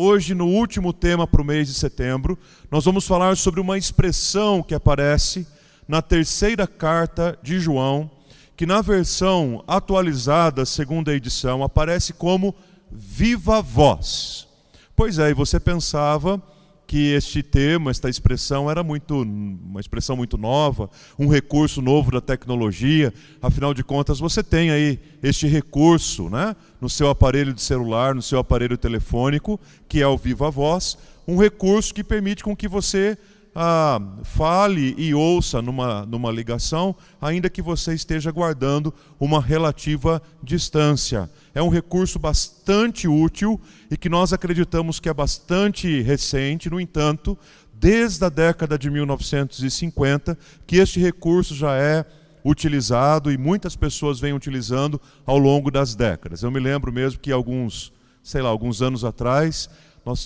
Hoje, no último tema para o mês de setembro, nós vamos falar sobre uma expressão que aparece na terceira carta de João, que na versão atualizada, segunda edição, aparece como viva voz. Pois é, e você pensava que este tema, esta expressão era muito uma expressão muito nova, um recurso novo da tecnologia. Afinal de contas, você tem aí este recurso, né, no seu aparelho de celular, no seu aparelho telefônico, que é o Viva Voz, um recurso que permite com que você ah, fale e ouça numa, numa ligação, ainda que você esteja guardando uma relativa distância. É um recurso bastante útil e que nós acreditamos que é bastante recente, no entanto, desde a década de 1950, que este recurso já é utilizado e muitas pessoas vêm utilizando ao longo das décadas. Eu me lembro mesmo que alguns, sei lá, alguns anos atrás,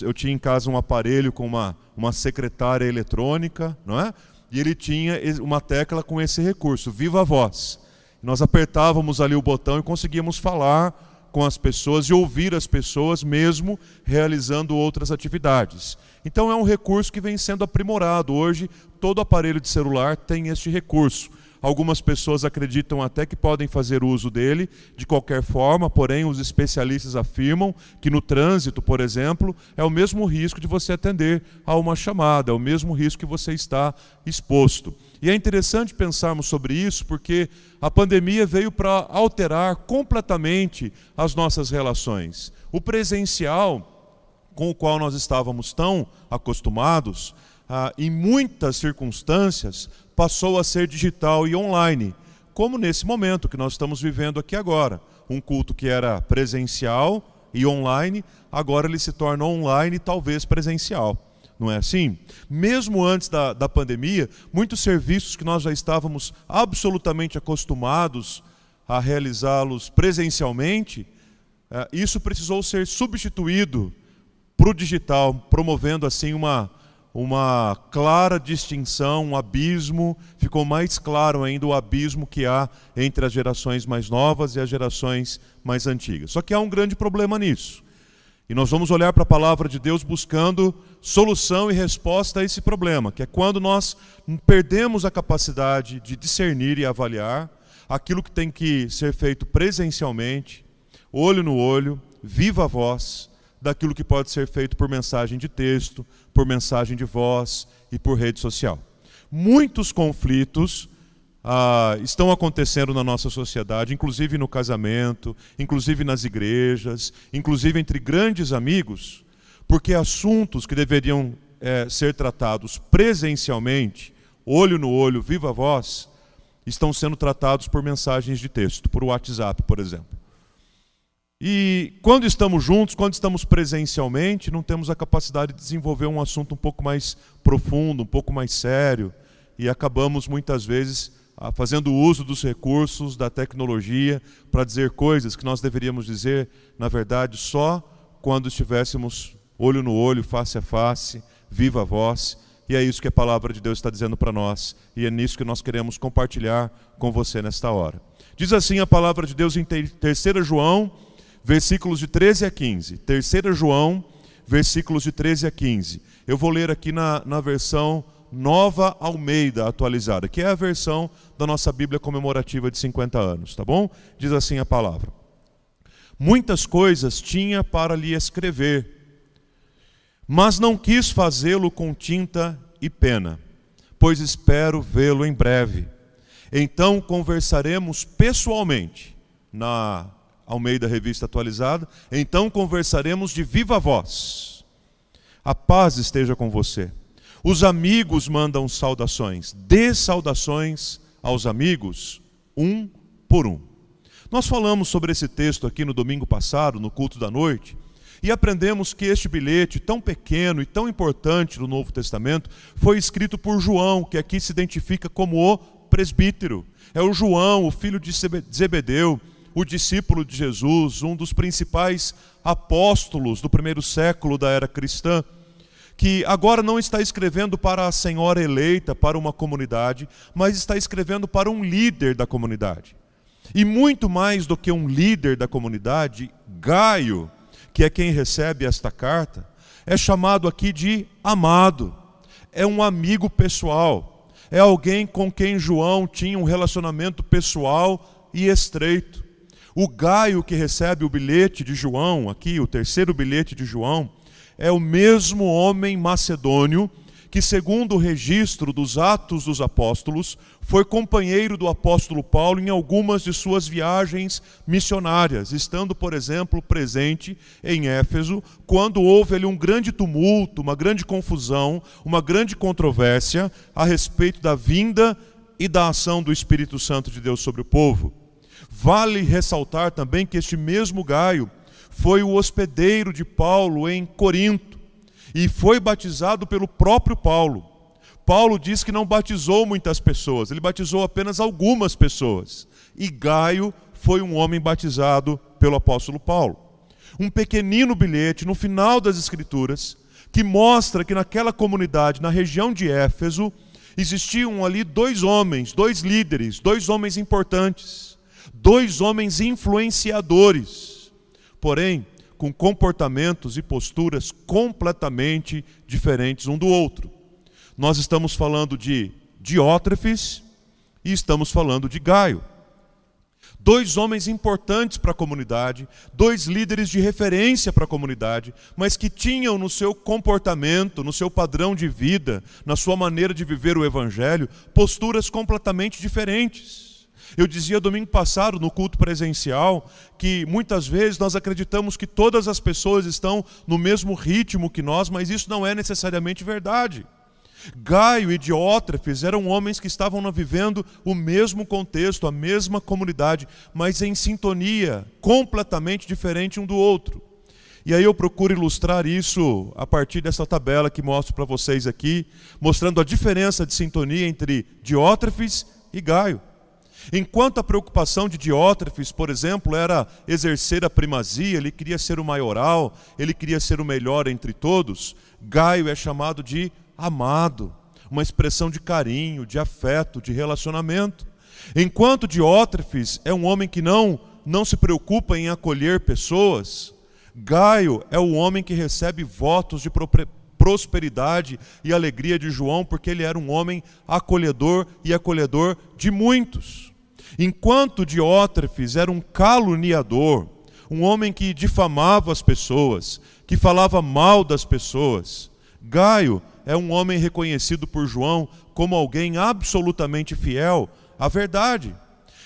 eu tinha em casa um aparelho com uma, uma secretária eletrônica, não é? E ele tinha uma tecla com esse recurso, Viva Voz. Nós apertávamos ali o botão e conseguíamos falar com as pessoas e ouvir as pessoas, mesmo realizando outras atividades. Então é um recurso que vem sendo aprimorado. Hoje, todo aparelho de celular tem este recurso. Algumas pessoas acreditam até que podem fazer uso dele de qualquer forma, porém, os especialistas afirmam que no trânsito, por exemplo, é o mesmo risco de você atender a uma chamada, é o mesmo risco que você está exposto. E é interessante pensarmos sobre isso porque a pandemia veio para alterar completamente as nossas relações. O presencial, com o qual nós estávamos tão acostumados, ah, em muitas circunstâncias, passou a ser digital e online, como nesse momento que nós estamos vivendo aqui agora. Um culto que era presencial e online, agora ele se torna online e talvez presencial. Não é assim? Mesmo antes da, da pandemia, muitos serviços que nós já estávamos absolutamente acostumados a realizá-los presencialmente, é, isso precisou ser substituído para o digital, promovendo assim uma, uma clara distinção, um abismo, ficou mais claro ainda o abismo que há entre as gerações mais novas e as gerações mais antigas. Só que há um grande problema nisso. E nós vamos olhar para a palavra de Deus buscando solução e resposta a esse problema, que é quando nós perdemos a capacidade de discernir e avaliar aquilo que tem que ser feito presencialmente, olho no olho, viva voz, daquilo que pode ser feito por mensagem de texto, por mensagem de voz e por rede social. Muitos conflitos ah, estão acontecendo na nossa sociedade, inclusive no casamento, inclusive nas igrejas, inclusive entre grandes amigos, porque assuntos que deveriam é, ser tratados presencialmente, olho no olho, viva voz, estão sendo tratados por mensagens de texto, por WhatsApp, por exemplo. E quando estamos juntos, quando estamos presencialmente, não temos a capacidade de desenvolver um assunto um pouco mais profundo, um pouco mais sério, e acabamos muitas vezes ah, fazendo uso dos recursos da tecnologia para dizer coisas que nós deveríamos dizer, na verdade, só quando estivéssemos olho no olho, face a face, viva a voz. E é isso que a palavra de Deus está dizendo para nós, e é nisso que nós queremos compartilhar com você nesta hora. Diz assim a palavra de Deus em 3 João versículos de 13 a 15. 3 João, versículos de 13 a 15. Eu vou ler aqui na, na versão Nova Almeida atualizada, que é a versão da nossa Bíblia comemorativa de 50 anos, tá bom? Diz assim a palavra: Muitas coisas tinha para lhe escrever, mas não quis fazê-lo com tinta e pena, pois espero vê-lo em breve. Então conversaremos pessoalmente na ao meio da revista atualizada. Então conversaremos de viva voz. A paz esteja com você. Os amigos mandam saudações. Dê saudações aos amigos, um por um. Nós falamos sobre esse texto aqui no domingo passado, no culto da noite, e aprendemos que este bilhete, tão pequeno e tão importante no Novo Testamento, foi escrito por João, que aqui se identifica como o presbítero. É o João, o filho de Zebedeu, o discípulo de Jesus, um dos principais apóstolos do primeiro século da era cristã, que agora não está escrevendo para a senhora eleita, para uma comunidade, mas está escrevendo para um líder da comunidade. E muito mais do que um líder da comunidade, Gaio, que é quem recebe esta carta, é chamado aqui de amado. É um amigo pessoal. É alguém com quem João tinha um relacionamento pessoal e estreito. O Gaio que recebe o bilhete de João, aqui, o terceiro bilhete de João, é o mesmo homem macedônio que, segundo o registro dos Atos dos Apóstolos, foi companheiro do apóstolo Paulo em algumas de suas viagens missionárias, estando, por exemplo, presente em Éfeso, quando houve ali um grande tumulto, uma grande confusão, uma grande controvérsia a respeito da vinda e da ação do Espírito Santo de Deus sobre o povo. Vale ressaltar também que este mesmo Gaio foi o hospedeiro de Paulo em Corinto e foi batizado pelo próprio Paulo. Paulo diz que não batizou muitas pessoas, ele batizou apenas algumas pessoas. E Gaio foi um homem batizado pelo apóstolo Paulo. Um pequenino bilhete no final das Escrituras que mostra que naquela comunidade, na região de Éfeso, existiam ali dois homens, dois líderes, dois homens importantes, dois homens influenciadores. Porém, com comportamentos e posturas completamente diferentes um do outro. Nós estamos falando de Diótrefes e estamos falando de Gaio. Dois homens importantes para a comunidade, dois líderes de referência para a comunidade, mas que tinham no seu comportamento, no seu padrão de vida, na sua maneira de viver o Evangelho, posturas completamente diferentes. Eu dizia domingo passado no culto presencial que muitas vezes nós acreditamos que todas as pessoas estão no mesmo ritmo que nós, mas isso não é necessariamente verdade. Gaio e Diótrefes eram homens que estavam vivendo o mesmo contexto, a mesma comunidade, mas em sintonia, completamente diferente um do outro. E aí eu procuro ilustrar isso a partir dessa tabela que mostro para vocês aqui, mostrando a diferença de sintonia entre Diótrefes e Gaio. Enquanto a preocupação de Diótrefes, por exemplo, era exercer a primazia, ele queria ser o maioral, ele queria ser o melhor entre todos, Gaio é chamado de amado, uma expressão de carinho, de afeto, de relacionamento. Enquanto Diótrefes é um homem que não não se preocupa em acolher pessoas, Gaio é o homem que recebe votos de prosperidade e alegria de João, porque ele era um homem acolhedor e acolhedor de muitos. Enquanto Diótrefes era um caluniador, um homem que difamava as pessoas, que falava mal das pessoas, Gaio é um homem reconhecido por João como alguém absolutamente fiel à verdade.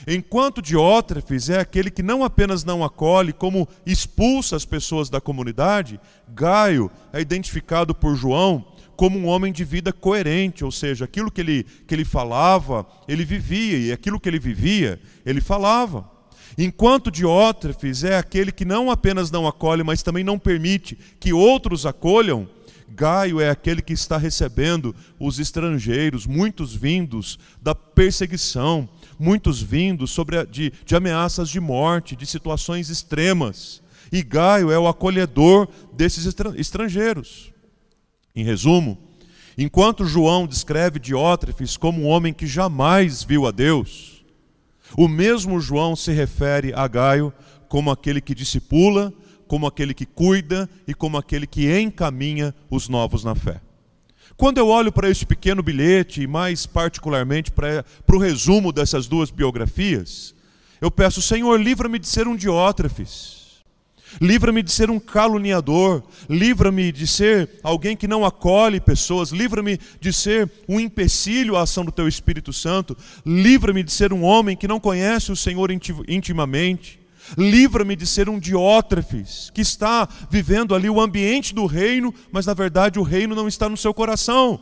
Enquanto Diótrefes é aquele que não apenas não acolhe, como expulsa as pessoas da comunidade, Gaio é identificado por João como um homem de vida coerente, ou seja, aquilo que ele, que ele falava, ele vivia, e aquilo que ele vivia, ele falava. Enquanto Diótrefes é aquele que não apenas não acolhe, mas também não permite que outros acolham, Gaio é aquele que está recebendo os estrangeiros, muitos vindos da perseguição, muitos vindos sobre a, de, de ameaças de morte, de situações extremas. E Gaio é o acolhedor desses estrangeiros. Em resumo, enquanto João descreve Diótrefes como um homem que jamais viu a Deus, o mesmo João se refere a Gaio como aquele que discipula, como aquele que cuida e como aquele que encaminha os novos na fé. Quando eu olho para este pequeno bilhete, e mais particularmente para, para o resumo dessas duas biografias, eu peço, Senhor, livra-me de ser um Diótrefes Livra-me de ser um caluniador, livra-me de ser alguém que não acolhe pessoas, livra-me de ser um empecilho à ação do teu Espírito Santo, livra-me de ser um homem que não conhece o Senhor intimamente, livra-me de ser um diótrefes, que está vivendo ali o ambiente do reino, mas na verdade o reino não está no seu coração.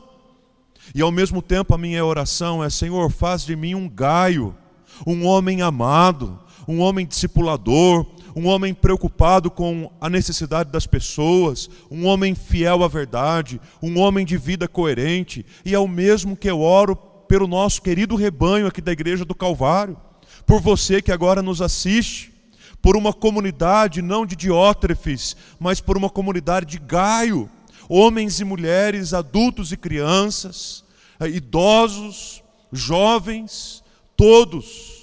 E ao mesmo tempo a minha oração é: Senhor, faz de mim um gaio, um homem amado, um homem discipulador, um homem preocupado com a necessidade das pessoas, um homem fiel à verdade, um homem de vida coerente, e é o mesmo que eu oro pelo nosso querido rebanho aqui da Igreja do Calvário, por você que agora nos assiste, por uma comunidade não de diótrefes, mas por uma comunidade de Gaio, homens e mulheres, adultos e crianças, eh, idosos, jovens, todos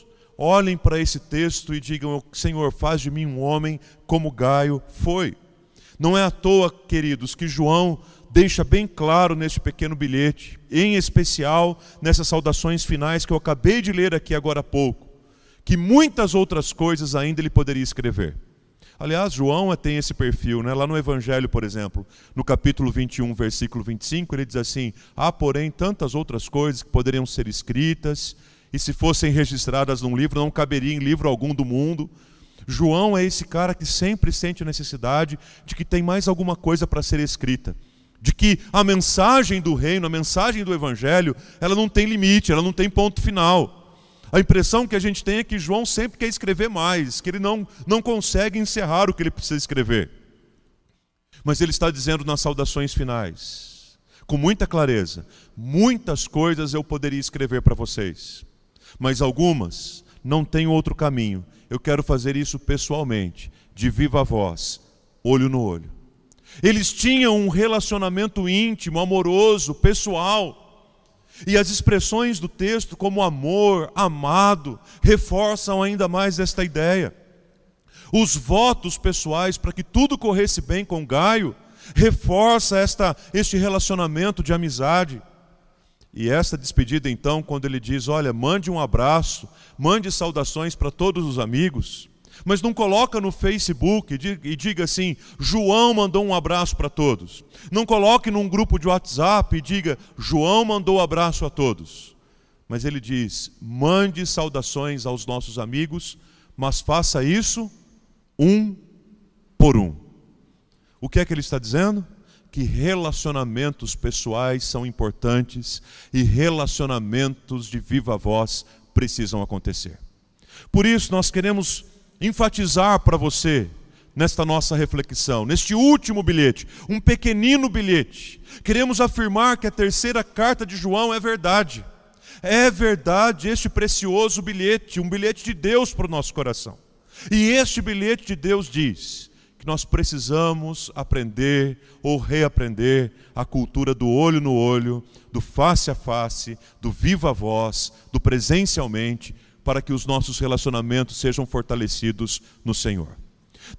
olhem para esse texto e digam: Senhor, faz de mim um homem como Gaio foi. Não é à toa, queridos, que João deixa bem claro neste pequeno bilhete, em especial nessas saudações finais que eu acabei de ler aqui agora há pouco, que muitas outras coisas ainda ele poderia escrever. Aliás, João tem esse perfil, né? lá no Evangelho, por exemplo, no capítulo 21, versículo 25, ele diz assim: Há, porém, tantas outras coisas que poderiam ser escritas, e se fossem registradas num livro, não caberia em livro algum do mundo. João é esse cara que sempre sente a necessidade de que tem mais alguma coisa para ser escrita de que a mensagem do reino, a mensagem do evangelho, ela não tem limite, ela não tem ponto final. A impressão que a gente tem é que João sempre quer escrever mais, que ele não, não consegue encerrar o que ele precisa escrever. Mas ele está dizendo nas saudações finais, com muita clareza: muitas coisas eu poderia escrever para vocês, mas algumas não tem outro caminho. Eu quero fazer isso pessoalmente, de viva voz, olho no olho. Eles tinham um relacionamento íntimo, amoroso, pessoal. E as expressões do texto, como amor, amado, reforçam ainda mais esta ideia. Os votos pessoais para que tudo corresse bem com Gaio, reforça esta, este relacionamento de amizade. E esta despedida, então, quando ele diz: Olha, mande um abraço, mande saudações para todos os amigos. Mas não coloca no Facebook e diga assim: João mandou um abraço para todos. Não coloque num grupo de WhatsApp e diga: João mandou um abraço a todos. Mas ele diz: mande saudações aos nossos amigos, mas faça isso um por um. O que é que ele está dizendo? Que relacionamentos pessoais são importantes e relacionamentos de viva voz precisam acontecer. Por isso, nós queremos enfatizar para você nesta nossa reflexão, neste último bilhete, um pequenino bilhete. Queremos afirmar que a terceira carta de João é verdade. É verdade este precioso bilhete, um bilhete de Deus para o nosso coração. E este bilhete de Deus diz que nós precisamos aprender ou reaprender a cultura do olho no olho, do face a face, do viva voz, do presencialmente, para que os nossos relacionamentos sejam fortalecidos no Senhor.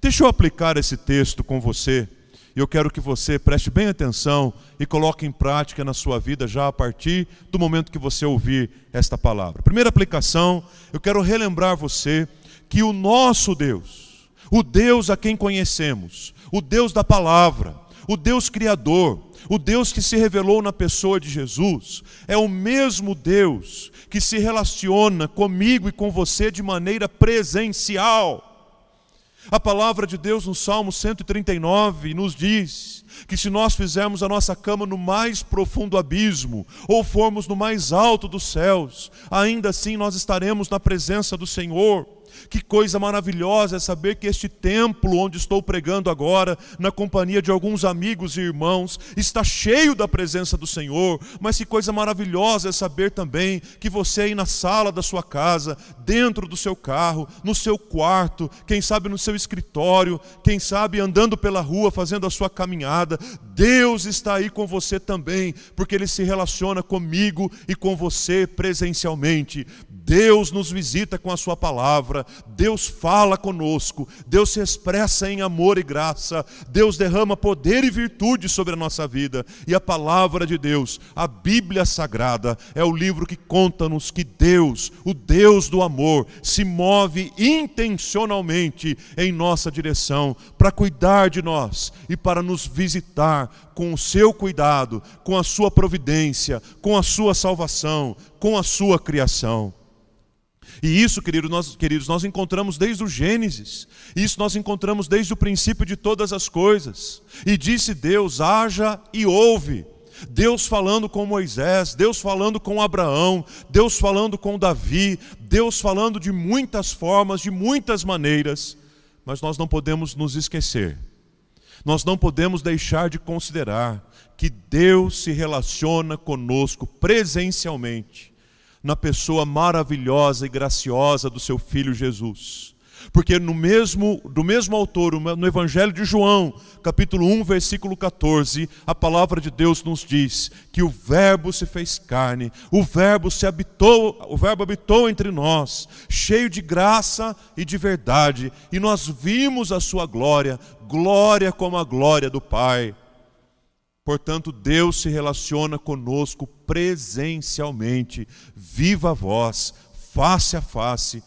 Deixa eu aplicar esse texto com você. E eu quero que você preste bem atenção e coloque em prática na sua vida já a partir do momento que você ouvir esta palavra. Primeira aplicação, eu quero relembrar você que o nosso Deus, o Deus a quem conhecemos, o Deus da palavra, o Deus criador, o Deus que se revelou na pessoa de Jesus, é o mesmo Deus que se relaciona comigo e com você de maneira presencial. A palavra de Deus no Salmo 139 nos diz que se nós fizermos a nossa cama no mais profundo abismo, ou formos no mais alto dos céus, ainda assim nós estaremos na presença do Senhor. Que coisa maravilhosa é saber que este templo onde estou pregando agora, na companhia de alguns amigos e irmãos, está cheio da presença do Senhor. Mas que coisa maravilhosa é saber também que você aí na sala da sua casa, dentro do seu carro, no seu quarto, quem sabe no seu escritório, quem sabe andando pela rua, fazendo a sua caminhada, Deus está aí com você também, porque Ele se relaciona comigo e com você presencialmente. Deus nos visita com a Sua palavra, Deus fala conosco, Deus se expressa em amor e graça, Deus derrama poder e virtude sobre a nossa vida, e a palavra de Deus, a Bíblia Sagrada, é o livro que conta-nos que Deus, o Deus do amor, se move intencionalmente em nossa direção para cuidar de nós e para nos visitar com o seu cuidado, com a sua providência, com a sua salvação, com a sua criação. E isso, querido, nós, queridos, nós encontramos desde o Gênesis, isso nós encontramos desde o princípio de todas as coisas. E disse Deus: haja e ouve. Deus falando com Moisés, Deus falando com Abraão, Deus falando com Davi, Deus falando de muitas formas, de muitas maneiras, mas nós não podemos nos esquecer, nós não podemos deixar de considerar que Deus se relaciona conosco presencialmente na pessoa maravilhosa e graciosa do seu filho Jesus. Porque no mesmo, do mesmo autor, no Evangelho de João, capítulo 1, versículo 14, a palavra de Deus nos diz que o verbo se fez carne, o verbo se habitou, o verbo habitou entre nós, cheio de graça e de verdade, e nós vimos a sua glória, glória como a glória do Pai. Portanto, Deus se relaciona conosco presencialmente, viva voz, face a face,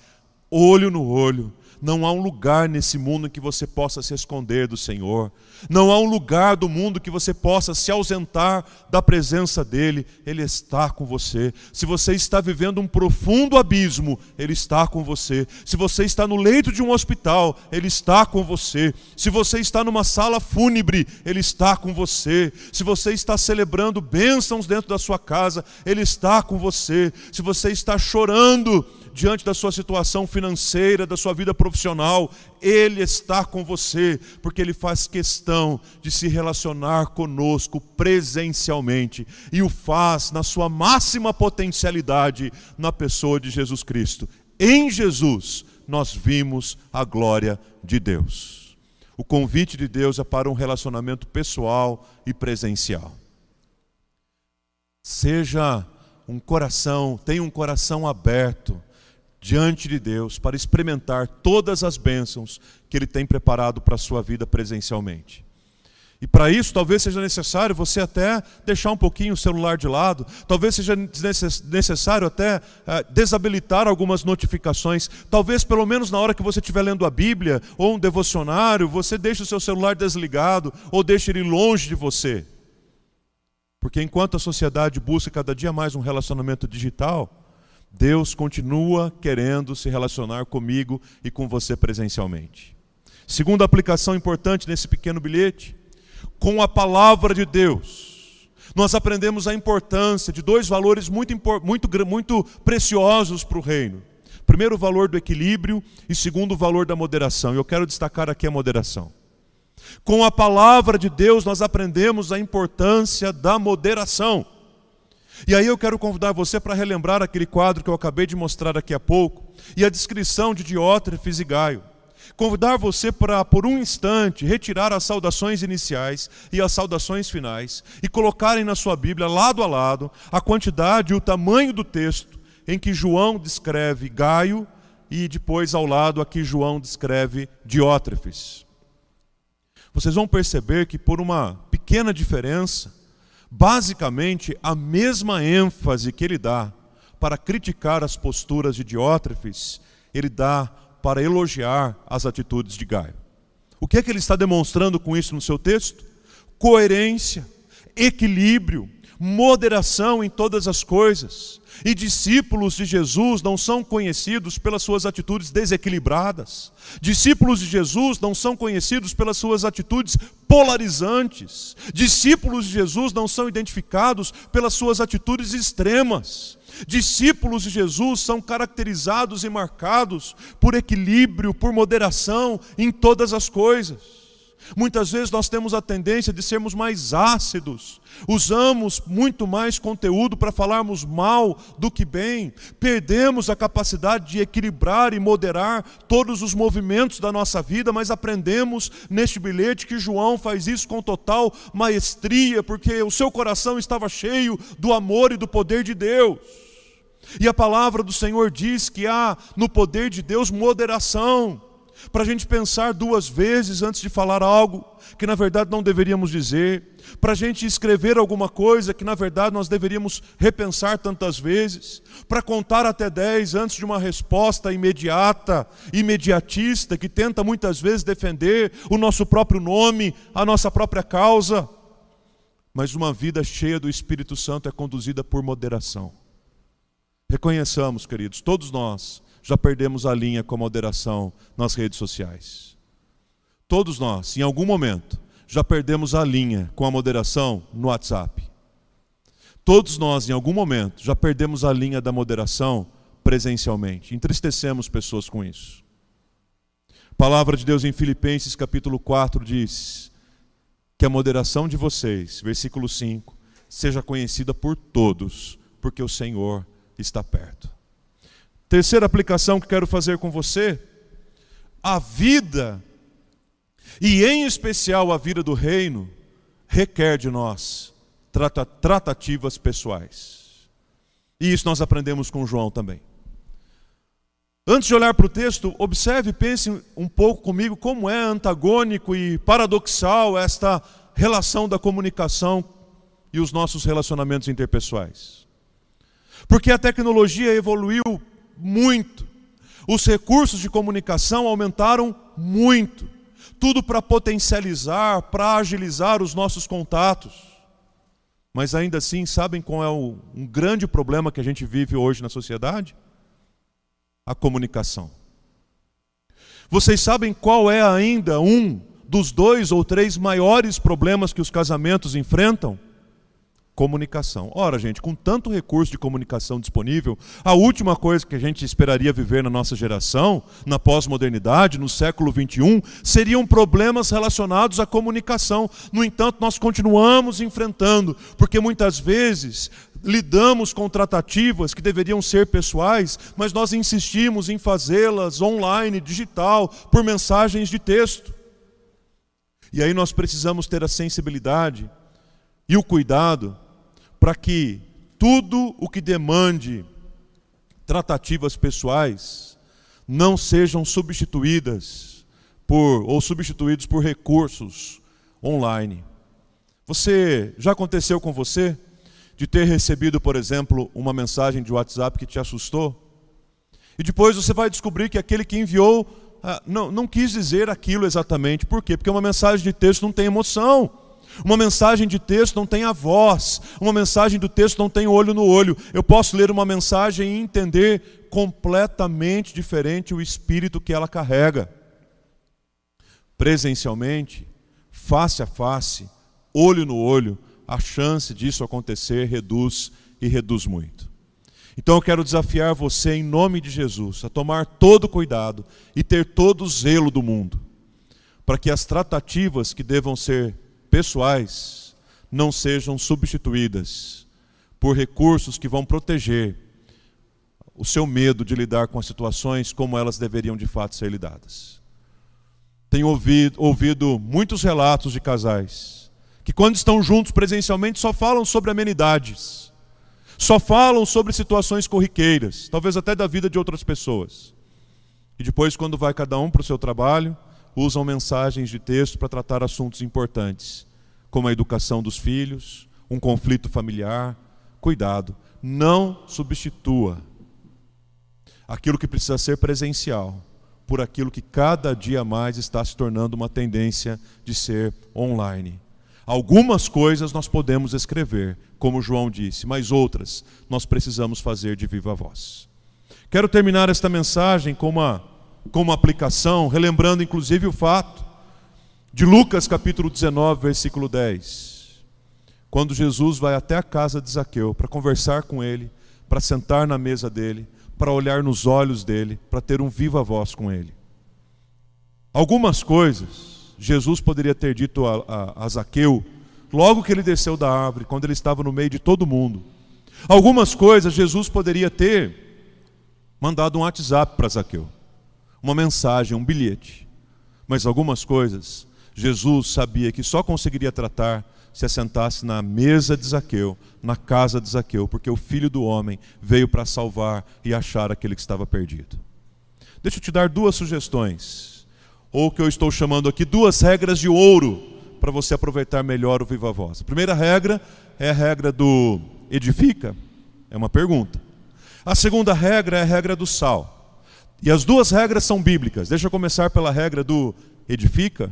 olho no olho. Não há um lugar nesse mundo que você possa se esconder do Senhor. Não há um lugar do mundo que você possa se ausentar da presença dEle. Ele está com você. Se você está vivendo um profundo abismo, Ele está com você. Se você está no leito de um hospital, Ele está com você. Se você está numa sala fúnebre, Ele está com você. Se você está celebrando bênçãos dentro da sua casa, Ele está com você. Se você está chorando, diante da sua situação financeira, da sua vida profissional, Ele está com você, porque Ele faz questão de se relacionar conosco presencialmente e o faz na sua máxima potencialidade na pessoa de Jesus Cristo. Em Jesus, nós vimos a glória de Deus. O convite de Deus é para um relacionamento pessoal e presencial. Seja um coração, tenha um coração aberto diante de Deus para experimentar todas as bênçãos que Ele tem preparado para a sua vida presencialmente. E para isso, talvez seja necessário você até deixar um pouquinho o celular de lado, talvez seja necessário até é, desabilitar algumas notificações, talvez pelo menos na hora que você estiver lendo a Bíblia ou um devocionário, você deixe o seu celular desligado ou deixe ele longe de você. Porque enquanto a sociedade busca cada dia mais um relacionamento digital, Deus continua querendo se relacionar comigo e com você presencialmente. Segunda aplicação importante nesse pequeno bilhete, com a palavra de Deus, nós aprendemos a importância de dois valores muito, muito, muito preciosos para o reino. Primeiro, o valor do equilíbrio e segundo, o valor da moderação. Eu quero destacar aqui a moderação. Com a palavra de Deus, nós aprendemos a importância da moderação. E aí eu quero convidar você para relembrar aquele quadro que eu acabei de mostrar daqui a pouco e a descrição de Diótrefes e Gaio. Convidar você para, por um instante, retirar as saudações iniciais e as saudações finais e colocarem na sua Bíblia, lado a lado, a quantidade e o tamanho do texto em que João descreve Gaio e depois ao lado aqui João descreve Diótrefes. Vocês vão perceber que por uma pequena diferença, basicamente a mesma ênfase que ele dá para criticar as posturas de Diótrefes, ele dá para elogiar as atitudes de Gaio. O que é que ele está demonstrando com isso no seu texto? Coerência, equilíbrio, moderação em todas as coisas. E discípulos de Jesus não são conhecidos pelas suas atitudes desequilibradas. Discípulos de Jesus não são conhecidos pelas suas atitudes polarizantes. Discípulos de Jesus não são identificados pelas suas atitudes extremas. Discípulos de Jesus são caracterizados e marcados por equilíbrio, por moderação em todas as coisas. Muitas vezes nós temos a tendência de sermos mais ácidos, usamos muito mais conteúdo para falarmos mal do que bem, perdemos a capacidade de equilibrar e moderar todos os movimentos da nossa vida, mas aprendemos neste bilhete que João faz isso com total maestria, porque o seu coração estava cheio do amor e do poder de Deus. E a palavra do Senhor diz que há no poder de Deus moderação para a gente pensar duas vezes antes de falar algo que na verdade não deveríamos dizer, para a gente escrever alguma coisa que na verdade nós deveríamos repensar tantas vezes, para contar até dez antes de uma resposta imediata, imediatista, que tenta muitas vezes defender o nosso próprio nome, a nossa própria causa. Mas uma vida cheia do Espírito Santo é conduzida por moderação. Reconheçamos, queridos, todos nós já perdemos a linha com a moderação nas redes sociais. Todos nós, em algum momento, já perdemos a linha com a moderação no WhatsApp. Todos nós, em algum momento, já perdemos a linha da moderação presencialmente. Entristecemos pessoas com isso. A palavra de Deus em Filipenses capítulo 4 diz que a moderação de vocês, versículo 5, seja conhecida por todos, porque o Senhor está perto. Terceira aplicação que quero fazer com você: a vida, e em especial a vida do reino, requer de nós tratativas pessoais. E isso nós aprendemos com João também. Antes de olhar para o texto, observe e pense um pouco comigo como é antagônico e paradoxal esta relação da comunicação e os nossos relacionamentos interpessoais. Porque a tecnologia evoluiu muito, os recursos de comunicação aumentaram muito, tudo para potencializar, para agilizar os nossos contatos. Mas ainda assim, sabem qual é o, um grande problema que a gente vive hoje na sociedade? a comunicação. Vocês sabem qual é ainda um dos dois ou três maiores problemas que os casamentos enfrentam? Comunicação. Ora, gente, com tanto recurso de comunicação disponível, a última coisa que a gente esperaria viver na nossa geração, na pós-modernidade, no século XXI, seriam problemas relacionados à comunicação. No entanto, nós continuamos enfrentando, porque muitas vezes lidamos com tratativas que deveriam ser pessoais, mas nós insistimos em fazê-las online, digital, por mensagens de texto. E aí nós precisamos ter a sensibilidade e o cuidado para que tudo o que demande tratativas pessoais não sejam substituídas por ou substituídos por recursos online. Você já aconteceu com você? de ter recebido, por exemplo, uma mensagem de WhatsApp que te assustou. E depois você vai descobrir que aquele que enviou ah, não, não quis dizer aquilo exatamente. Por quê? Porque uma mensagem de texto não tem emoção. Uma mensagem de texto não tem a voz. Uma mensagem do texto não tem olho no olho. Eu posso ler uma mensagem e entender completamente diferente o espírito que ela carrega. Presencialmente, face a face, olho no olho, a chance disso acontecer reduz e reduz muito. Então eu quero desafiar você, em nome de Jesus, a tomar todo cuidado e ter todo o zelo do mundo, para que as tratativas que devam ser pessoais não sejam substituídas por recursos que vão proteger o seu medo de lidar com as situações como elas deveriam de fato ser lidadas. Tenho ouvido, ouvido muitos relatos de casais que quando estão juntos presencialmente só falam sobre amenidades, só falam sobre situações corriqueiras, talvez até da vida de outras pessoas. E depois, quando vai cada um para o seu trabalho, usam mensagens de texto para tratar assuntos importantes, como a educação dos filhos, um conflito familiar. Cuidado, não substitua aquilo que precisa ser presencial por aquilo que cada dia mais está se tornando uma tendência de ser online. Algumas coisas nós podemos escrever, como João disse, mas outras nós precisamos fazer de viva voz. Quero terminar esta mensagem com uma, com uma aplicação, relembrando inclusive o fato de Lucas capítulo 19, versículo 10. Quando Jesus vai até a casa de Zaqueu para conversar com ele, para sentar na mesa dele, para olhar nos olhos dele, para ter um viva voz com ele. Algumas coisas Jesus poderia ter dito a, a, a Zaqueu, logo que ele desceu da árvore, quando ele estava no meio de todo mundo. Algumas coisas Jesus poderia ter mandado um WhatsApp para Zaqueu, uma mensagem, um bilhete. Mas algumas coisas Jesus sabia que só conseguiria tratar se assentasse na mesa de Zaqueu, na casa de Zaqueu, porque o filho do homem veio para salvar e achar aquele que estava perdido. Deixa eu te dar duas sugestões ou que eu estou chamando aqui duas regras de ouro para você aproveitar melhor o viva voz. A primeira regra é a regra do edifica, é uma pergunta. A segunda regra é a regra do sal. E as duas regras são bíblicas. Deixa eu começar pela regra do edifica.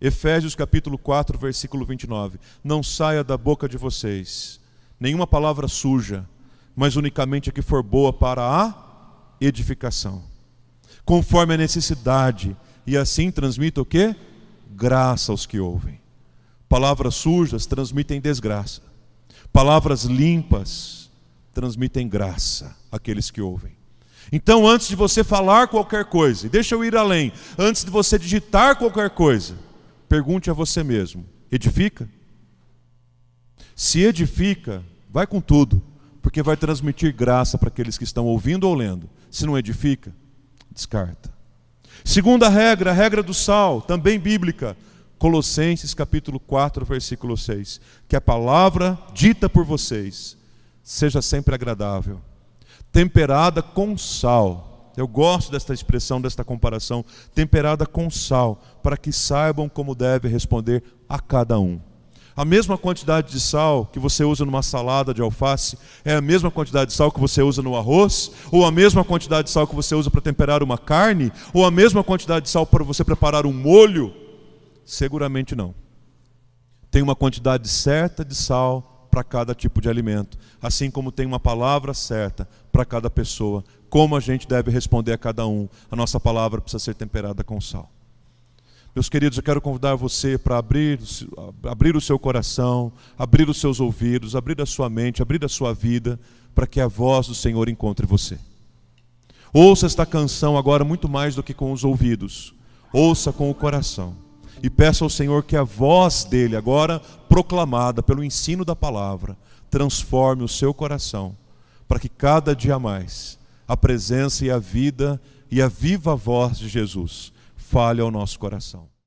Efésios capítulo 4, versículo 29. Não saia da boca de vocês nenhuma palavra suja, mas unicamente a que for boa para a edificação, conforme a necessidade, e assim transmita o que? Graça aos que ouvem. Palavras sujas transmitem desgraça. Palavras limpas transmitem graça àqueles que ouvem. Então, antes de você falar qualquer coisa, e deixa eu ir além, antes de você digitar qualquer coisa, pergunte a você mesmo: edifica? Se edifica, vai com tudo, porque vai transmitir graça para aqueles que estão ouvindo ou lendo. Se não edifica, descarta. Segunda regra, a regra do sal, também bíblica. Colossenses capítulo 4, versículo 6. Que a palavra dita por vocês seja sempre agradável, temperada com sal. Eu gosto desta expressão, desta comparação, temperada com sal, para que saibam como deve responder a cada um. A mesma quantidade de sal que você usa numa salada de alface é a mesma quantidade de sal que você usa no arroz? Ou a mesma quantidade de sal que você usa para temperar uma carne? Ou a mesma quantidade de sal para você preparar um molho? Seguramente não. Tem uma quantidade certa de sal para cada tipo de alimento, assim como tem uma palavra certa para cada pessoa. Como a gente deve responder a cada um? A nossa palavra precisa ser temperada com sal. Meus queridos, eu quero convidar você para abrir, abrir o seu coração, abrir os seus ouvidos, abrir a sua mente, abrir a sua vida, para que a voz do Senhor encontre você. Ouça esta canção agora muito mais do que com os ouvidos, ouça com o coração. E peça ao Senhor que a voz dele, agora proclamada pelo ensino da palavra, transforme o seu coração, para que cada dia mais a presença e a vida e a viva voz de Jesus fale ao nosso coração.